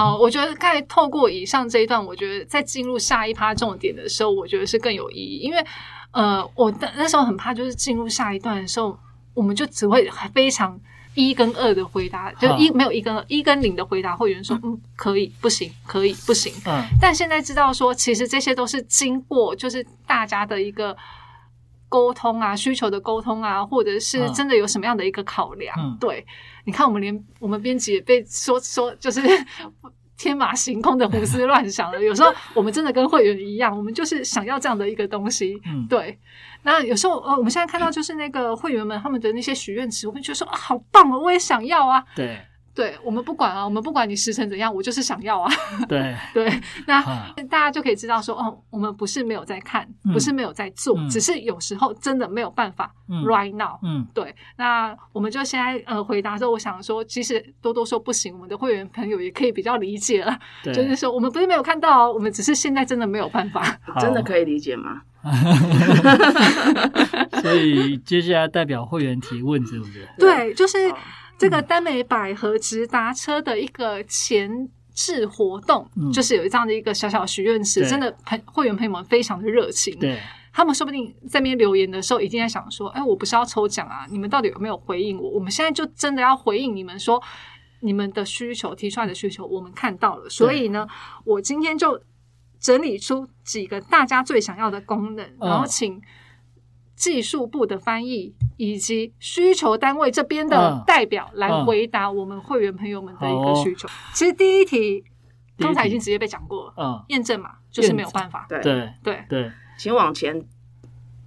好，我觉得刚才透过以上这一段，我觉得在进入下一趴重点的时候，我觉得是更有意义，因为呃，我的那时候很怕，就是进入下一段的时候，我们就只会非常一跟二的回答，就一没有一跟二，一跟零的回答，会有人说嗯可以不行，可以不行，嗯。但现在知道说，其实这些都是经过就是大家的一个沟通啊，需求的沟通啊，或者是嗯真的有什么样的一个考量。嗯对，你看我们连我们编辑也被说说就是。天马行空的胡思乱想了，有时候 我们真的跟会员一样，我们就是想要这样的一个东西。嗯，对，那有时候呃，我们现在看到就是那个会员们他们的那些许愿池，我们觉得说啊，好棒哦，我也想要啊。对对我们不管啊，我们不管你时辰怎样，我就是想要啊。对，对，那啊大家就可以知道说，哦，我们不是没有在看，嗯不是没有在做，嗯只是有时候真的没有办法、嗯 right now。嗯对，那我们就现在呃回答说，我想说，其实多多说不行，我们的会员朋友也可以比较理解了，对，就是说我们不是没有看到哦，我们只是现在真的没有办法。真的可以理解吗？所以接下来代表会员提问，是不是？对，就是哦这个耽美百合直达车的一个前置活动，嗯就是有这样的一个小小许愿池，对真的朋会员朋友们非常的热情。对，他们说不定在那边留言的时候，已经在想说：“哎，我不是要抽奖啊，你们到底有没有回应我？我们现在就真的要回应你们说，你们的需求提出来的需求，我们看到了。所以呢，我今天就整理出几个大家最想要的功能，嗯然后请技术部的翻译以及需求单位这边的嗯。代表来嗯回答我们会员朋友们的一个需求。其实第一题第一题刚才已经直接被讲过了，嗯，验证嘛，就是没有办法。对，对。对。对，请往前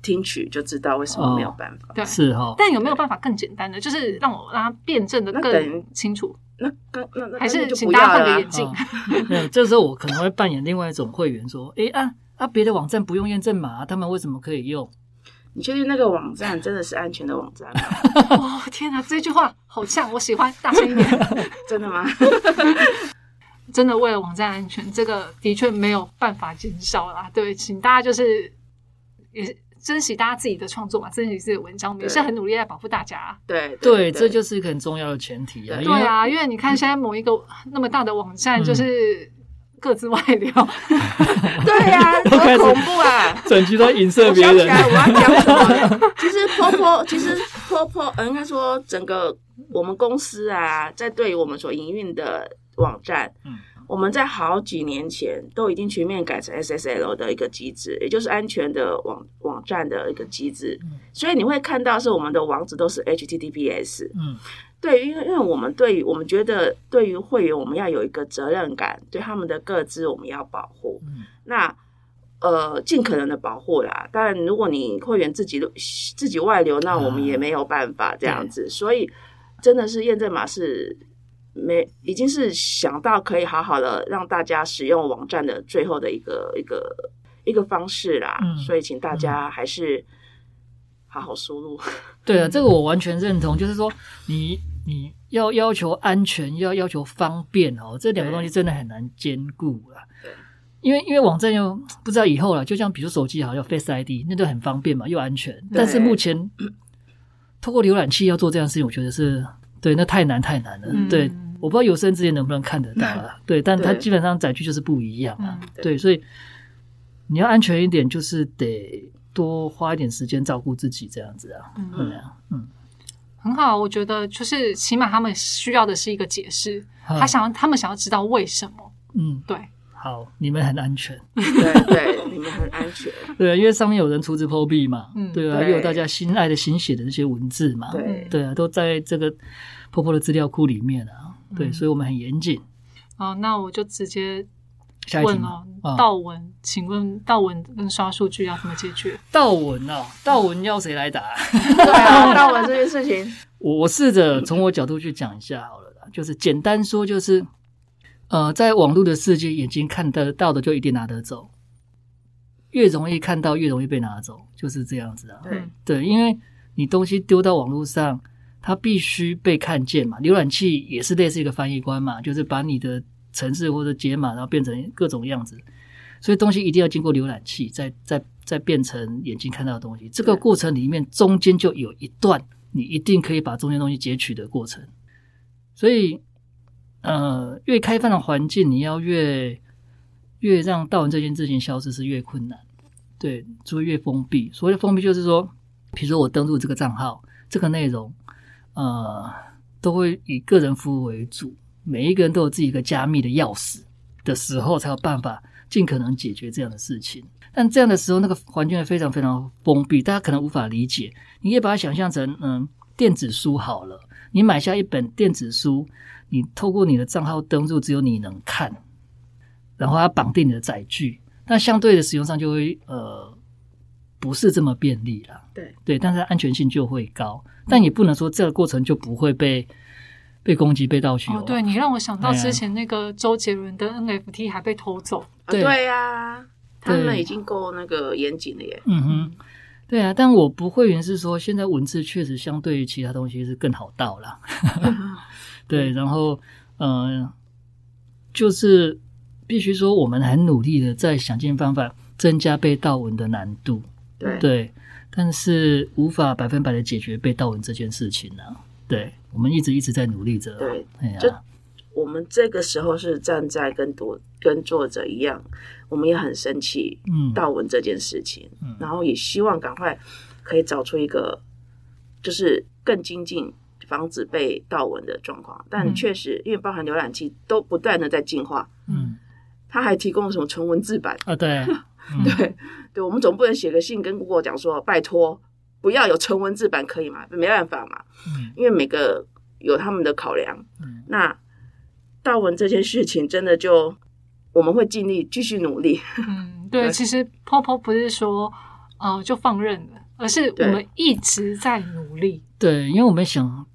听取就知道为什么没有办法。对，是哈，但有没有办法更简单的，就是让我让它辩证的更清楚？那刚那那还是请大家换个眼镜？啊没有，这时候我可能会扮演另外一种会员，说，诶啊啊，别的网站不用验证码，他们为什么可以用？你确定那个网站真的是安全的网站吗？哦，天哪，这句话好像，我喜欢，大声一点。真的吗？真的为了网站安全，这个的确没有办法减少啦。对，请大家就是也是珍惜大家自己的创作嘛，珍惜自己的文章，我们也是很努力在保护大家。对对，这就是一个很重要的前提啊。对啊，因为你看现在某一个那么大的网站，嗯就是各自外流，对呀，多恐怖啊！整局都影射别人，我想起来我要讲什么。其实婆婆，其实婆婆，呃，应该说整个我们公司啊，在对于我们所营运的网站，嗯我们在好几年前都已经全面改成 SSL 的一个机制，也就是安全的网网站的一个机制。嗯所以你会看到是我们的网址都是 HTTPS。嗯对，因为因为我们对于我们觉得对于会员，我们要有一个责任感，对他们的个资我们要保护。嗯那呃，尽可能的保护啦。当然，如果你会员自己自己外流，那我们也没有办法这样子。所以，真的是验证码是没已经是想到可以好好的让大家使用网站的最后的一个一个一个方式啦。嗯所以，请大家还是好好输入。对啊，这个我完全认同。就是说，你你要要求安全，要要求方便哦，这两个东西真的很难兼顾啊对。因为因为网站又不知道以后了，就像比如手机好，像 Face ID，那就很方便嘛，又安全。但是目前透过浏览器要做这样的事情，我觉得是对，那太难太难了。嗯对，我不知道有生之年能不能看得到啊。对，但它基本上载具就是不一样啊。嗯对，所以你要安全一点，就是得多花一点时间照顾自己，这样子啊。嗯嗯，很好，我觉得就是起码他们需要的是一个解释，他想要他们想要知道为什么。嗯，对，好，你们很安全，对对，你们很安全。对啊，因为上面有人出资破壁嘛，嗯对啊，对。又有大家心爱的心血的那些文字嘛，对。对啊，都在这个婆婆的资料库里面啊，对，嗯。所以我们很严谨。好，那我就直接下一题问哦，，啊，道文，请问道文跟刷数据要怎么解决？道文哦，道文要谁来答？对啊，到文这件事情，我我试着从我角度去讲一下好了啦，就是简单说，就是呃，在网络的世界，眼睛看得到的就一定拿得走，越容易看到越容易被拿走，就是这样子啊。对对，因为你东西丢到网络上，它必须被看见嘛。浏览器也是类似一个翻译官嘛，就是把你的程式或者解码，然后变成各种样子。所以东西一定要经过浏览器，再再再变成眼睛看到的东西。这个过程里面，中间就有一段你一定可以把中间东西截取的过程。所以呃，越开放的环境，你要越越让道文这件事情消失是越困难，对，就会越封闭。所谓的封闭，就是说，比如说我登录这个账号，这个内容，呃，都会以个人服务为主，每一个人都有自己一个加密的钥匙的时候，才有办法尽可能解决这样的事情。但这样的时候，那个环境会非常非常封闭，大家可能无法理解。你可以把它想象成，嗯，电子书好了，你买下一本电子书，你透过你的账号登录，只有你能看，然后它绑定你的载具，那相对的使用上就会呃不是这么便利了。对对，但是安全性就会高，但也不能说这个过程就不会被被攻击、被盗取哦，对你让我想到之前那个周杰伦的 NFT 还被偷走，啊对对。呀，他对。们已经够那个严谨了耶。嗯哼，对啊，但我不会员是说，现在文字确实相对于其他东西是更好盗啦。对，然后呃，就是必须说，我们很努力的在想尽方法增加被盗文的难度，对。对，但是无法百分百的解决被盗文这件事情呢、对，我们一直一直在努力着。对，哎呀、这我们这个时候是站在跟读跟作者一样，我们也很生气嗯，盗文这件事情，嗯。然后也希望赶快可以找出一个就是更精进。防止被盗文的状况，但嗯。确实，因为包含浏览器都不断的在进化，嗯。它还提供了什么纯文字版，啊，对，嗯。对，对，我们总不能写个信跟 Google 讲说，拜托不要有纯文字版可以吗？没办法嘛，嗯因为每个有他们的考量。嗯那道文这件事情，真的就我们会尽力继续努力。嗯，对，对其实 Popo 不是说呃就放任了，而是我对们一直在努力。对，因为我们想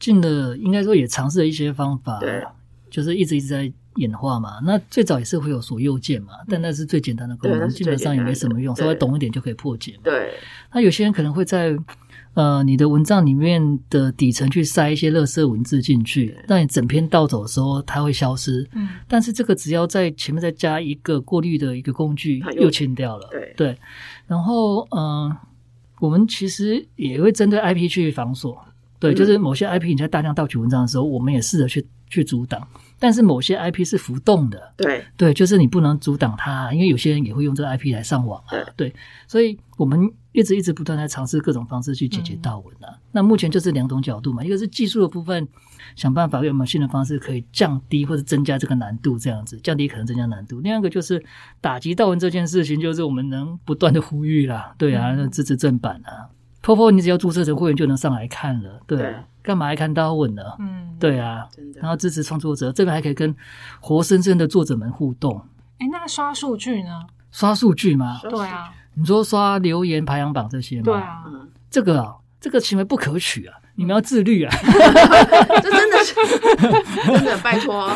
尽了，应该说也尝试了一些方法，对，就是一直一直在演化嘛。那最早也是会有锁右键嘛，但那是最简单的功能，基本上也没什么用，稍微懂一点就可以破解嘛。对那有些人可能会在呃你的文章里面的底层去塞一些垃圾文字进去，让你整篇盗走的时候它会消失。嗯但是这个只要在前面再加一个过滤的一个工具它，又又清掉了。对对然后嗯、呃我们其实也会针对 IP 去防锁。对，嗯就是某些 IP 你在大量盗取文章的时候，我们也试着去去阻挡。但是某些 IP 是浮动的，对对，就是你不能阻挡它，因为有些人也会用这个 IP 来上网啊。对，所以我们一直一直不断在尝试各种方式去解决盗文啊。那目前就是两种角度嘛，一个是技术的部分，想办法有没有新的方式可以降低或者增加这个难度，这样子降低可能增加难度。另外一个就是打击盗文这件事情，就是我们能不断的呼吁啦，对啊，那支持正版啊。POPO 你只要注册成会员就能上来看了，对啊，干嘛还看刀文呢？嗯，对啊，真的然后支持创作者，这边还可以跟活生生的作者们互动，哎，那刷数据呢？刷数据吗？刷对啊，你说刷留言排行榜这些吗？对，啊，嗯，这个啊，这个行为不可取啊，你们要自律啊。这真的是 真的，拜托，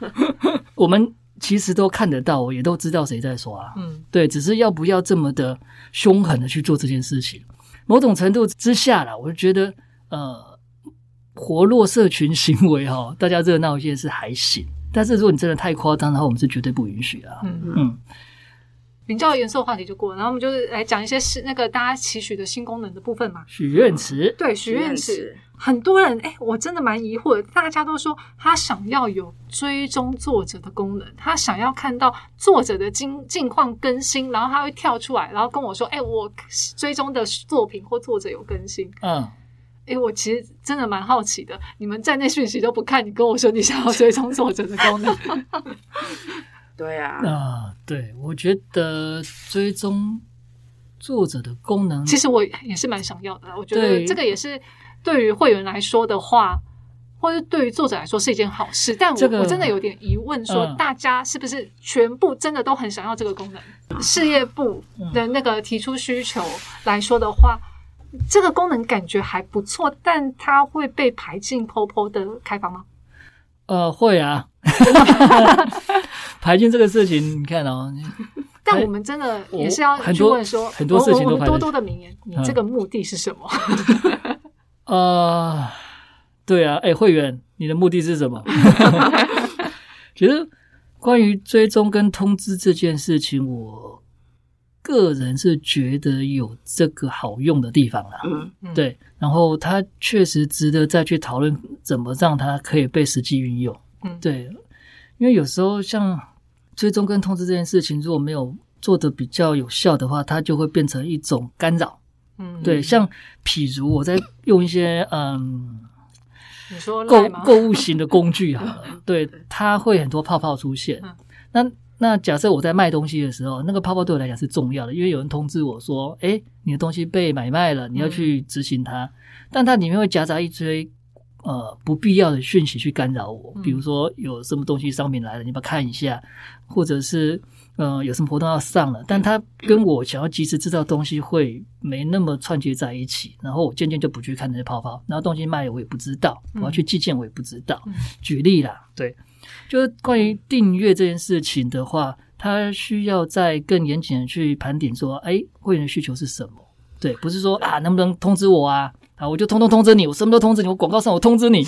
我们其实都看得到，也都知道谁在刷，嗯对，只是要不要这么的凶狠的去做这件事情？某种程度之下啦，我就觉得呃，活络社群行为哈、大家热闹一些是还行，但是如果你真的太夸张的话，我们是绝对不允许啊。嗯，嗯，比较严肃的话题就过了，然后我们就是来讲一些是那个大家期许的新功能的部分嘛。许愿池，对，许愿池池，很多人哎，我真的蛮疑惑的，大家都说他想要有追踪作者的功能，他想要看到作者的近近况更新，然后他会跳出来，然后跟我说，哎，我追踪的作品或作者有更新。嗯。哎，我其实真的蛮好奇的，你们站内讯息都不看，你跟我说你想要追踪作者的功能，对啊，啊，对，我觉得追踪作者的功能，其实我也是蛮想要的。我觉得对这个也是对于会员来说的话，或者对于作者来说是一件好事。但我、这个我真的有点疑问说，嗯大家是不是全部真的都很想要这个功能？事业部的那个提出需求来说的话。这个功能感觉还不错，但它会被排进 POPO 的开发吗？呃会啊，排进这个事情，你看哦，但我们真的也是要去很多问说，很多事情都多多的名言，你嗯这个目的是什么？呃，对啊，哎，会员，你的目的是什么？其实关于追踪跟通知这件事情，我个人是觉得有这个好用的地方啦。嗯，嗯，对，然后它确实值得再去讨论怎么让它可以被实际运用。嗯，对，因为有时候像追踪跟通知这件事情，如果没有做的比较有效的话，它就会变成一种干扰。嗯，对，像譬如我在用一些嗯你说购？购物型的工具好了，对，它会很多泡泡出现嗯。那那假设我在卖东西的时候，那个泡泡对我来讲是重要的，因为有人通知我说，哎，你的东西被买卖了，你要去执行它，但它里面会夹杂一堆。呃，不必要的讯息去干扰我，嗯。比如说有什么东西商品来了，你把看一下，或者是呃有什么活动要上了，但它跟我想要及时知道东西会没那么串接在一起，然后我渐渐就不去看那些泡泡，然后东西卖了我也不知道，我要去寄件我也不知道。嗯。举例啦，对，就是关于订阅这件事情的话，它需要再更严谨的去盘点说，哎，会员的需求是什么？对，不是说啊能不能通知我啊？啊，我就通通通知你，我什么都通知你，我广告上我通知你，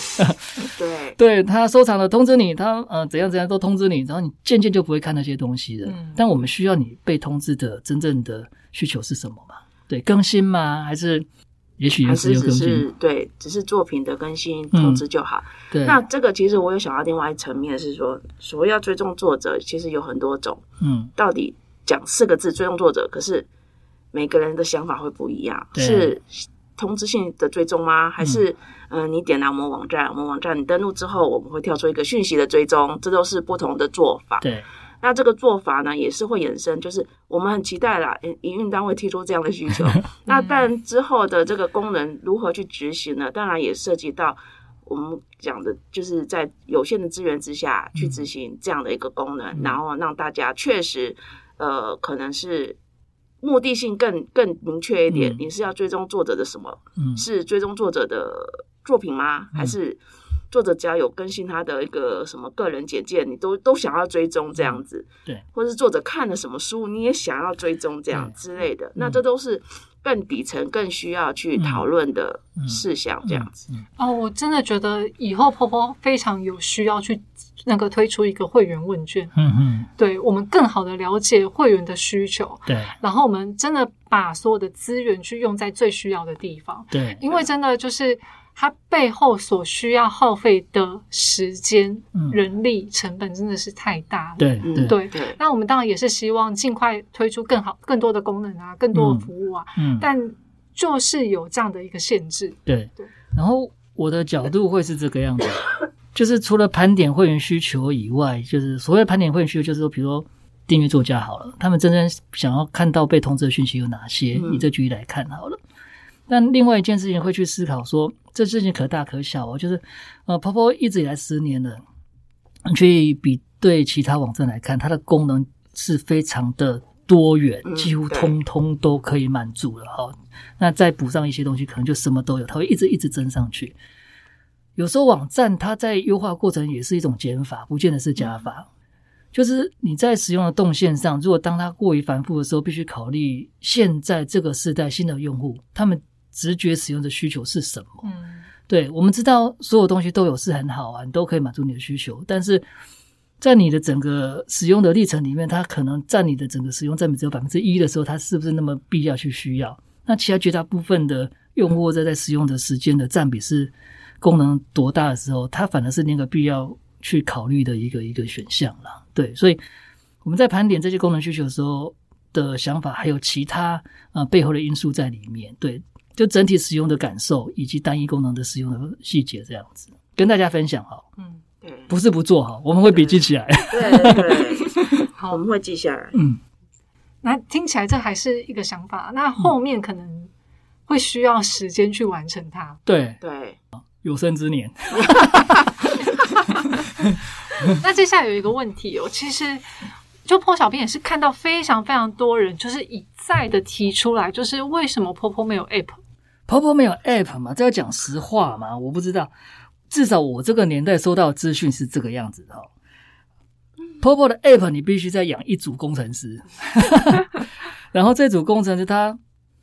对，对他收藏了通知你，他呃怎样怎样都通知你，然后你渐渐就不会看那些东西了。嗯但我们需要你被通知的真正的需求是什么嘛？对，更新吗？还是也许还是是只是？对，只是作品的更新通知就好。对，那这个其实我有想到另外一层面是说，所谓要追踪作者，其实有很多种。嗯，到底讲四个字追踪作者，可是每个人的想法会不一样，是通知性的追踪吗？还是嗯、呃你点来我们网站，我们网站你登录之后，我们会跳出一个讯息的追踪，这都是不同的做法。对，那这个做法呢，也是会衍生，就是我们很期待啦，营营运单位提出这样的需求。那但之后的这个功能如何去执行呢？当然也涉及到我们讲的，就是在有限的资源之下去执行这样的一个功能，然后让大家确实，呃，可能是目的性更更明确一点。嗯你是要追踪作者的什么？嗯，是追踪作者的作品吗？还是作者只要有更新他的一个什么个人简介，你都都想要追踪这样子？对，或是作者看了什么书，你也想要追踪这样之类的？那这都是更底层、更需要去讨论的事项，这样子。嗯哦，我真的觉得以后婆婆非常有需要去那个推出一个会员问卷，嗯嗯，对我们更好的了解会员的需求，对。然后我们真的把所有的资源去用在最需要的地方，对，因为真的就是它背后所需要耗费的时间、嗯人力成本真的是太大了。嗯对对，对对，那我们当然也是希望尽快推出更好、更多的功能啊，更多的服务啊，嗯，但就是有这样的一个限制。对对，然后我的角度会是这个样子，就是除了盘点会员需求以外，就是所谓盘点会员需求，就是说，比如说订阅作家好了，他们真正想要看到被通知的讯息有哪些？嗯以这举例来看好了。但另外一件事情会去思考说，这事情可大可小哦，就是呃，泡泡一直以来十年了，你去比对其他网站来看，它的功能是非常的多元，嗯几乎通通都可以满足了哈。那再补上一些东西，可能就什么都有，它会一直一直增上去。有时候网站它在优化过程也是一种减法，不见得是加法。就是你在使用的动线上，如果当它过于繁复的时候，必须考虑现在这个时代新的用户他们直觉使用的需求是什么。嗯对，我们知道所有东西都有是很好啊，你都可以满足你的需求，但是在你的整个使用的历程里面，它可能占你的整个使用占比只有百分之一的时候，它是不是那么必要去需要？那其他绝大部分的用户在在使用的时间的占比是功能多大的时候，它反而是那个必要去考虑的一个一个选项了。对，所以我们在盘点这些功能需求的时候的想法，还有其他呃背后的因素在里面。对，就整体使用的感受以及单一功能的使用的细节这样子，跟大家分享哈。嗯，对不是不做哈，我们会笔记起来。对对，好 我，们会记下来。嗯，那听起来这还是一个想法，那后面可能会需要时间去完成它。对，对，有生之年，那接下来有一个问题哦，其实就破小编也是看到非常非常多人就是一再的提出来，就是为什么婆婆没有 app？婆婆没有 app 嘛？这要讲实话嘛？我不知道，至少我这个年代收到的资讯是这个样子的、哦。婆婆的 app 你必须再养一组工程师，然后这组工程师他，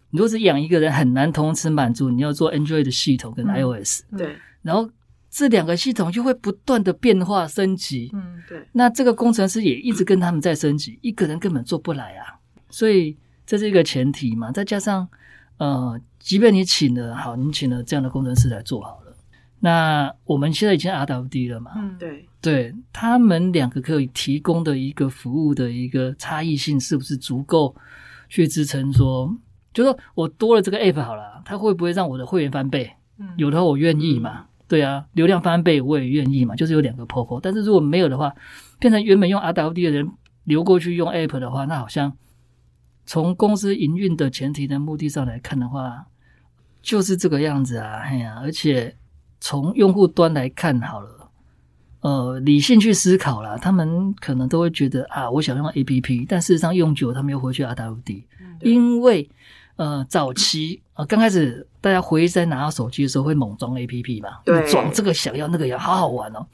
你如果是养一个人很难同时满足你要做 Android 的系统跟嗯 iOS，、对，然后这两个系统就会不断的变化升级，嗯对，那这个工程师也一直跟他们在升级，一个人根本做不来啊。所以这是一个前提嘛，再加上呃，即便你请了好，你请了这样的工程师来做好了，那我们现在已经 RWD 了嘛？嗯，对，对他们两个可以提供的一个服务的一个差异性，是不是足够去支撑说，就说我多了这个 app 好了，它会不会让我的会员翻倍？嗯有的话我愿意嘛，对啊，流量翻倍我也愿意嘛，就是有两个 POPO。但是如果没有的话，变成原本用 RWD 的人流过去用 app 的话，那好像从公司营运的前提的目的上来看的话，就是这个样子啊，哎呀，而且从用户端来看好了。呃，理性去思考啦，他们可能都会觉得啊，我想用 A P P，但事实上用久，他们又回去 R W D，因为呃，早期呃刚开始大家回忆在拿到手机的时候会猛装 A P P 嘛，对你装这个想要那个要，好好玩哦。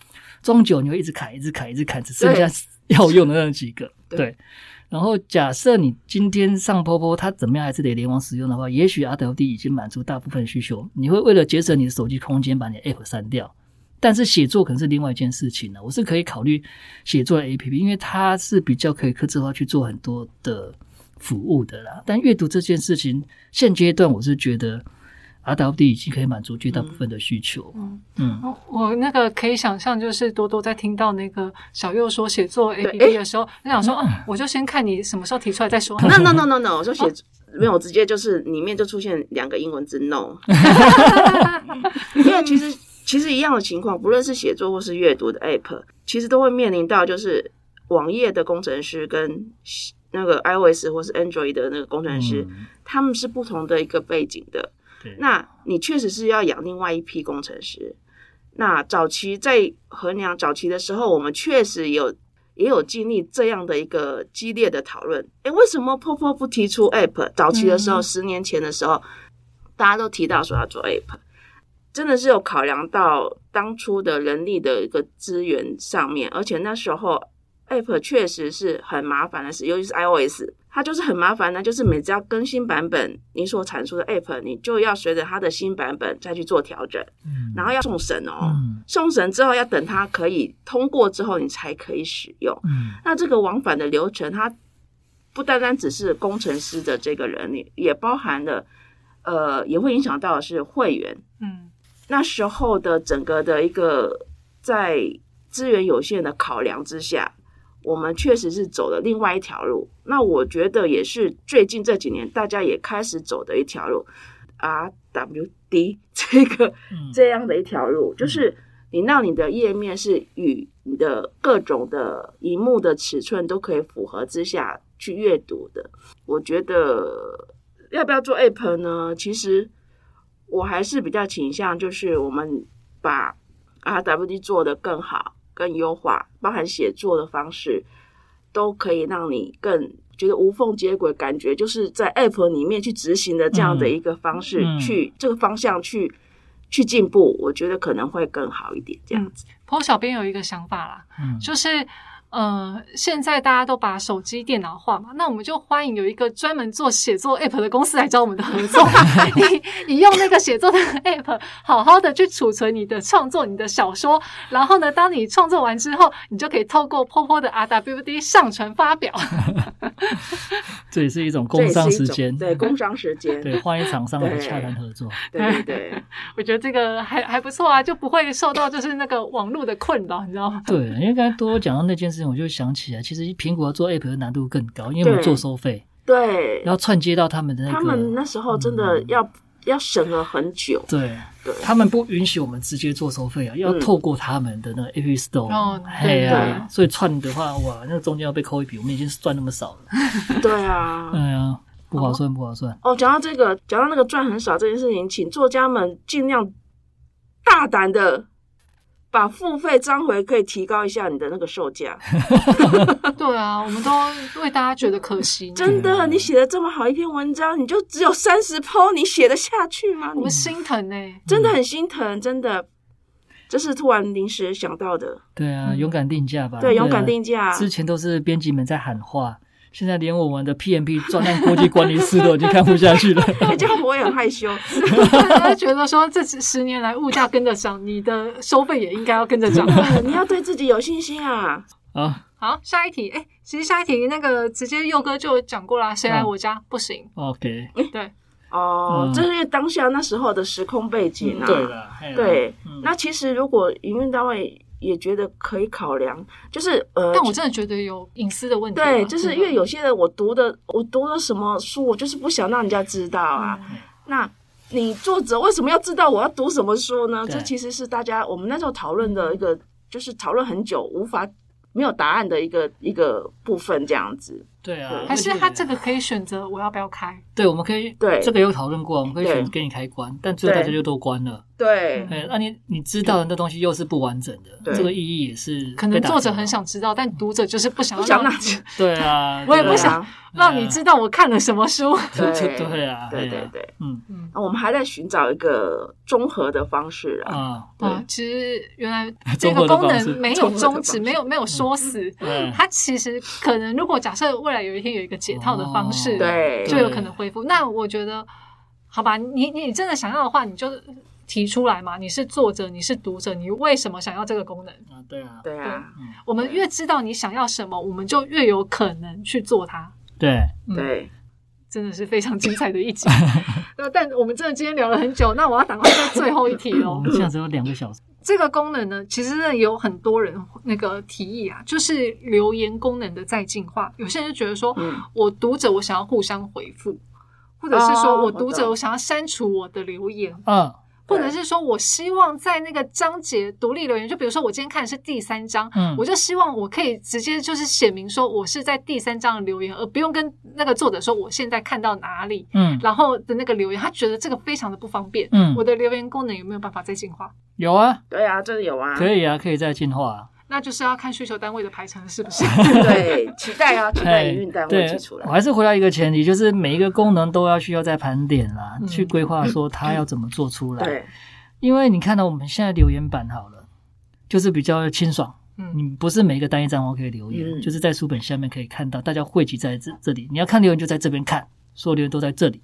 装久你会一直砍，一直砍，一直砍，只剩下要用的那几个。对对。然后假设你今天上坡坡它怎么样还是得联网使用的话，也许 R W D 已经满足大部分需求，你会为了节省你的手机空间，把你的 App 删掉。但是写作可能是另外一件事情了。我是可以考虑写作的 A P P，因为它是比较可以克制化去做很多的服务的啦。但阅读这件事情，现阶段我是觉得 R W D 已经可以满足绝大部分的需求。嗯嗯，我我那个可以想象，就是多多在听到那个小右说写作 A 对 P P 的时候，他想说，哦，我就先看你什么时候提出来再说。No no no no no，我说写没有直接就是里面就出现两个英文字 no，因为其实其实一样的情况，不论是写作或是阅读的 app，其实都会面临到就是网页的工程师跟那个 iOS 或是 Android 的那个工程师，嗯他们是不同的一个背景的。对，那你确实是要养另外一批工程师。那早期在衡量早期的时候，我们确实有也有经历这样的一个激烈的讨论。诶，为什么 POPO 不提出 App？早期的时候，嗯十年前的时候，大家都提到说要做 App，真的是有考量到当初的人力的一个资源上面，而且那时候 App 确实是很麻烦的事，尤其是 iOS，它就是很麻烦的，就是每次要更新版本，你所产出的 App，你就要随着它的新版本再去做调整，嗯然后要送审哦，嗯送审之后要等它可以通过之后，你才可以使用。嗯那这个往返的流程，它不单单只是工程师的这个人力，也包含了呃，也会影响到的是会员。嗯那时候的整个的一个在资源有限的考量之下，我们确实是走了另外一条路。那我觉得也是最近这几年大家也开始走的一条路，RWD 这个嗯这样的一条路，就是你让你的页面是与你的各种的荧幕的尺寸都可以符合之下去阅读的。我觉得要不要做 App 呢？其实我还是比较倾向，就是我们把 RWD 做得更好、更优化，包含写作的方式，都可以让你更觉得无缝接轨，感觉就是在 App 里面去执行的这样的一个方式，去这个方向去去进步，我觉得可能会更好一点。这样子，不过小编有一个想法啦，嗯就是呃，现在大家都把手机电脑化嘛，那我们就欢迎有一个专门做写作 app 的公司来找我们的合作，你你用那个写作的 app 好好的去储存你的创作、你的小说，然后呢，当你创作完之后，你就可以透过 POPO 的 RWD 上传发表。这也是一种工商时间，对工商时间，对，欢迎厂商来洽谈合作。对对对。我觉得这个还还不错啊，就不会受到就是那个网络的困扰，你知道吗？对，因为刚才多多讲到那件事情，我就想起来，其实苹果要做 App 的难度更高，因为我们做收费，对，要串接到他们的那个，他们那时候真的要、要审核很久。对对他们不允许我们直接做收费啊，要嗯透过他们的那个 App Store，哦嘿呀、对所以串的话，哇，那中间要被扣一笔，我们已经赚那么少了，对啊，哎呀，不划算，不划算。哦，讲到这个，讲到那个赚很少这件事情，请作家们尽量大胆的把付费章回可以提高一下你的那个售价。对啊，我们都为大家觉得可惜。真的，你写的这么好一篇文章，你就只有三十剖，你写得下去吗？我们心疼呢、真的很心疼，真的，这是突然临时想到的。对啊，嗯勇敢定价吧。对，勇啊敢定价。之前都是编辑们在喊话，现在连我们的 PMP 专案国际管理师都已经看不下去了。哎 这样我也很害羞。大家觉得说这十年来物价跟着涨，你的收费也应该要跟着涨。你要对自己有信心啊！啊好，下一题，哎、其实下一题那个直接佑哥就讲过啦，谁来我家、不行？，OK，对，哦，嗯这是当下那时候的时空背景啊。了，嘿啦对，嗯那其实如果营运单位也觉得可以考量，就是呃，但我真的觉得有隐私的问题啊。对，就是因为有些些人我读的我读了什么书，我就是不想让人家知道啊。嗯那你作者为什么要知道我要读什么书呢？这其实是大家我们那时候讨论的一个，就是讨论很久无法没有答案的一个一个部分，这样子。对啊，还是他这个可以选择我要不要开。对，我们可以对。这个有讨论过，我们可以选择给你开关，但最后大家就都关了。对。哎，那你你知道的那东西又是不完整的，对这个意义也是可能作者很想知道，但读者就是不想不想让要让你 对啊，我也不想让你知道我看了什么书。对对。对啊，对对对。嗯嗯，那我们还在寻找一个综合的方式啊。啊，对。啊，其实原来这个 功能没有终止，没有没有说死。嗯。它其实可能，如果假设未来有一天有一个解套的方式，哦对就有可能恢复。那我觉得，好吧，你你真的想要的话，你就提出来嘛。你是作者，你是读者，你为什么想要这个功能？啊，对啊，对啊，我们越知道你想要什么，我们就越有可能去做它。对，嗯对，真的是非常精彩的一集。那但我们真的今天聊了很久，那我要赶快在最后一题我喽。们现在只有两个小时，这个功能呢，其实呢有很多人那个提议啊，就是留言功能的再进化。有些人就觉得说，嗯我读者我想要互相回复，或者是说哦我读者我想要删除我的留言，嗯，或者是说我希望在那个章节独立留言，就比如说我今天看的是第三章，嗯我就希望我可以直接就是写明说我是在第三章的留言，而不用跟那个作者说我现在看到哪里。嗯，然后的那个留言，他觉得这个非常的不方便。嗯我的留言功能有没有办法再进化？有啊，对啊，这有啊，可以啊，可以再进化啊。那就是要看需求单位的排程是不是？对，期待啊，期待哎营运单位对寄出，来我。还是回到一个前提，就是每一个功能都要需要再盘点啦，嗯去规划说它要怎么做出来。对，因为你看到我们现在留言板好了，就是比较清爽，嗯你不是每一个单一账号可以留言，嗯就是在书本下面可以看到，大家汇集在这这里。你要看留言就在这边看，所有留言都在这里。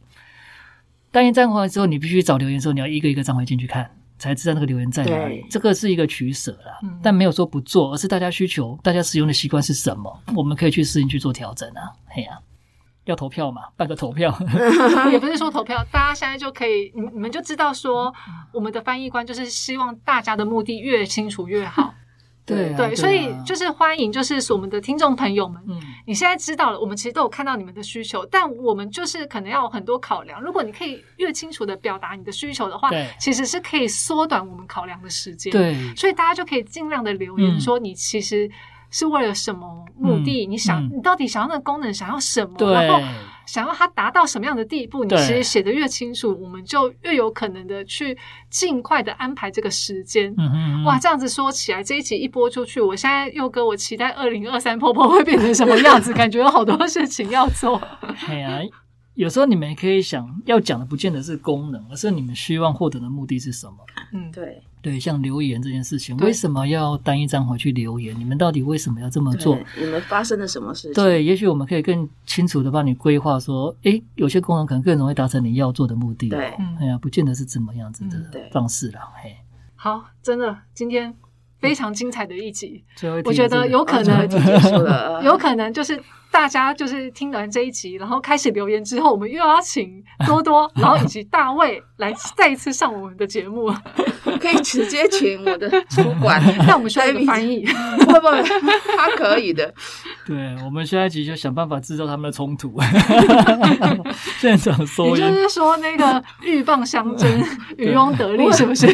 单一账号之后，你必须找留言的时候，你要一个一个账号进去看，才知道那个留言在哪里。这个是一个取舍啦，嗯但没有说不做，而是大家需求、大家使用的习惯是什么，我们可以去适应去做调整啊。嘿呀、要投票嘛，办个投票。也不是说投票，大家现在就可以，你你们就知道说，我们的翻译官就是希望大家的目的越清楚越好。对啊对，所以啊。就是欢迎，就是我们的听众朋友们，嗯，你现在知道了，我们其实都有看到你们的需求，但我们就是可能要有很多考量。如果你可以越清楚的表达你的需求的话，其实是可以缩短我们考量的时间。，对，所以大家就可以尽量的留言嗯。说你其实是为了什么目的，嗯。你想、嗯。你到底想要那个功能想要什么，对。然后想要它达到什么样的地步，你其实写的越清楚，我们就越有可能的去尽快的安排这个时间。嗯嗯，哇，这样子说起来，这一集一播出去，我现在又跟我期待二零二三婆婆会变成什么样子，感觉有好多事情要做。有时候你们也可以想要讲的，不见得是功能，而是你们希望获得的目的是什么。嗯，对，对，像留言这件事情，为什么要单一张回去留言？你们到底为什么要这么做？你们发生了什么事情？对，也许我们可以更清楚的帮你规划，说，诶，有些功能可能更容易达成你要做的目的、哦。对嗯哎呀，不见得是怎么样子的方式啦。嘿，好，真的今天非常精彩的一集，最后一题我觉得有可能啊就已经结束了，有可能就是大家就是听完这一集，然后开始留言之后，我们又要请多多，然后以及大卫来再一次上我们的节目，可以直接请我的主管，但我们需要一个翻译。不不不，他可以的。对，我们下一集就想办法制造他们的冲突，现场收也就。是说，那个鹬蚌相争，渔翁得利，是不是？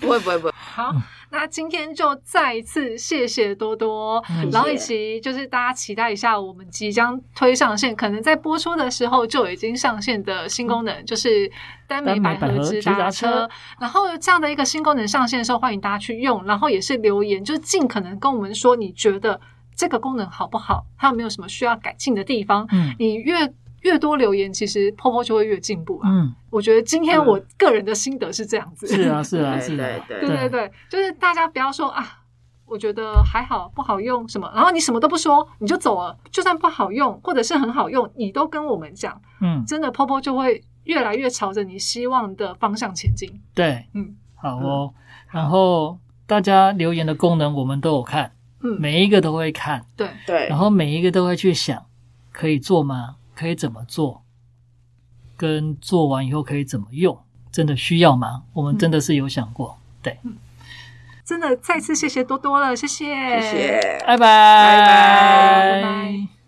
不会不会不会，好，那今天就再一次谢谢多多，嗯然后以及就是大家期待一下我们即将推上线，可能在播出的时候就已经上线的新功能，就是单美百合直达车车。然后这样的一个新功能上线的时候，欢迎大家去用，然后也是留言，就是尽可能跟我们说你觉得这个功能好不好，它有没有什么需要改进的地方。嗯你越越多留言，其实泡泡就会越进步啊。嗯，我觉得今天我个人的心得是这样子。是啊，是啊，是啊，对对对对，就是大家不要说啊，我觉得还好，不好用什么，然后你什么都不说，你就走了。就算不好用，或者是很好用，你都跟我们讲，嗯，真的 Popo 就会越来越朝着你希望的方向前进。对，嗯好哦。然后大家留言的功能我们都有看，嗯，每一个都会看，对，对然，后每一个都会去想，可以做吗？可以怎么做？跟做完以后可以怎么用，真的需要吗？我们真的是有想过。对，真的再次谢谢多多了，谢谢，谢谢，拜拜，拜拜。